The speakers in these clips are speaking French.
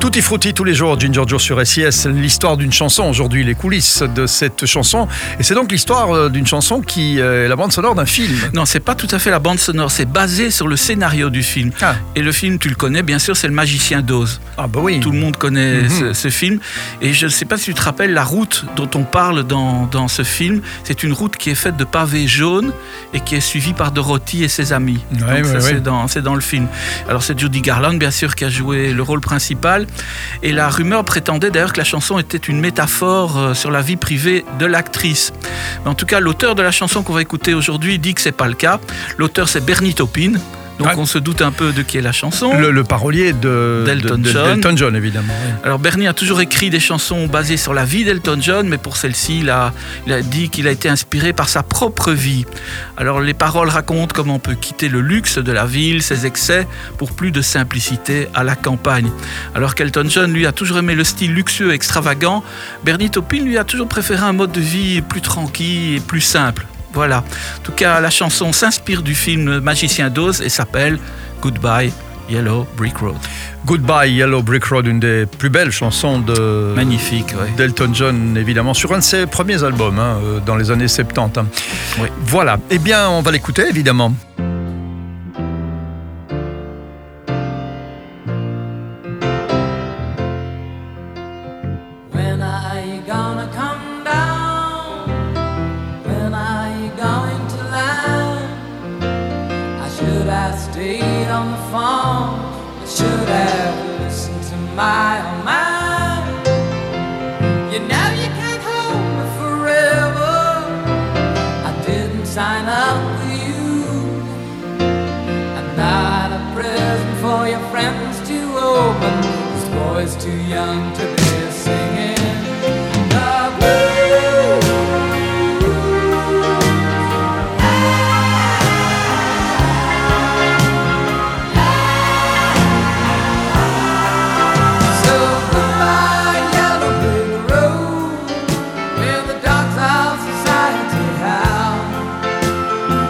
Tutti frutti tous les jours, Ginger Joe sur SIS, l'histoire d'une chanson, aujourd'hui les coulisses de cette chanson. Et c'est donc l'histoire euh, d'une chanson qui euh, est la bande sonore d'un film. Non, c'est pas tout à fait la bande sonore, c'est basé sur le scénario du film. Ah. Et le film, tu le connais, bien sûr, c'est Le Magicien d'Oz. Ah bah oui. Tout le monde connaît Mhm. ce, ce film. Et je ne sais pas si tu te rappelles la route dont on parle dans, dans ce film. C'est une route qui est faite de pavés jaunes et qui est suivie par Dorothy et ses amis. Ouais, Donc ouais, c'est dans, c'est dans le film. Alors c'est Judy Garland, bien sûr, qui a joué le rôle principal. Et la rumeur prétendait d'ailleurs que la chanson était une métaphore euh, sur la vie privée de l'actrice. Mais en tout cas, l'auteur de la chanson qu'on va écouter aujourd'hui dit que c'est pas le cas. L'auteur, c'est Bernie Taupin. Donc Ouais. on se doute un peu de qui est la chanson. Le, le parolier de D'Elton de- de- John. d'Elton John, évidemment. oui. Alors Bernie a toujours écrit des chansons basées sur la vie d'Elton John, mais pour celle-ci, il a, il a dit qu'il a été inspiré par sa propre vie. Alors les paroles racontent comment on peut quitter le luxe de la ville, ses excès, pour plus de simplicité à la campagne. Alors qu'Elton John, lui, a toujours aimé le style luxueux et extravagant, Bernie Taupin, lui, a toujours préféré un mode de vie plus tranquille et plus simple. Voilà. En tout cas, la chanson s'inspire du film Magicien d'Oz et s'appelle Goodbye Yellow Brick Road. Goodbye Yellow Brick Road, une des plus belles chansons de Magnifique, ouais. d'Elton John, évidemment, sur un de ses premiers albums, hein, euh, dans les années 70. hein. Oui. Voilà. Eh bien, on va l'écouter, évidemment. Phone. I should have listened to my own mind. You know you can't hold me forever. I didn't sign up with you. I'm not a present for your friends to open. This boy's too young to be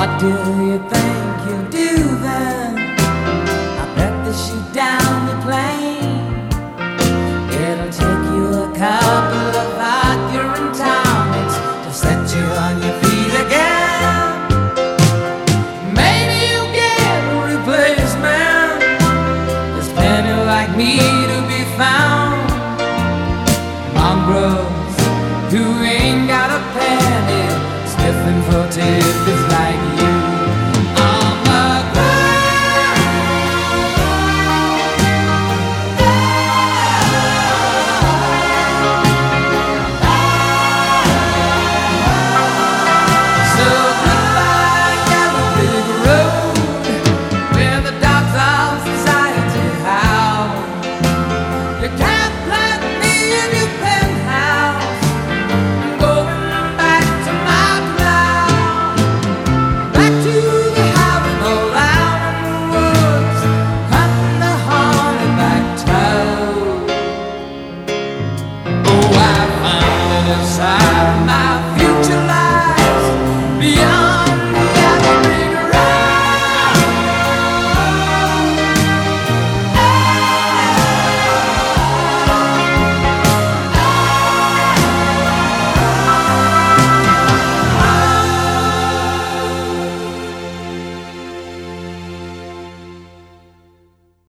What do you think you'll do then? I bet they shoot down the plane. It'll take you a couple of arguing tonics to set you on your feet again. Maybe you'll get a replacement. There's plenty like me to be found. Mongrels who ain't got a penny, comforted with like outside.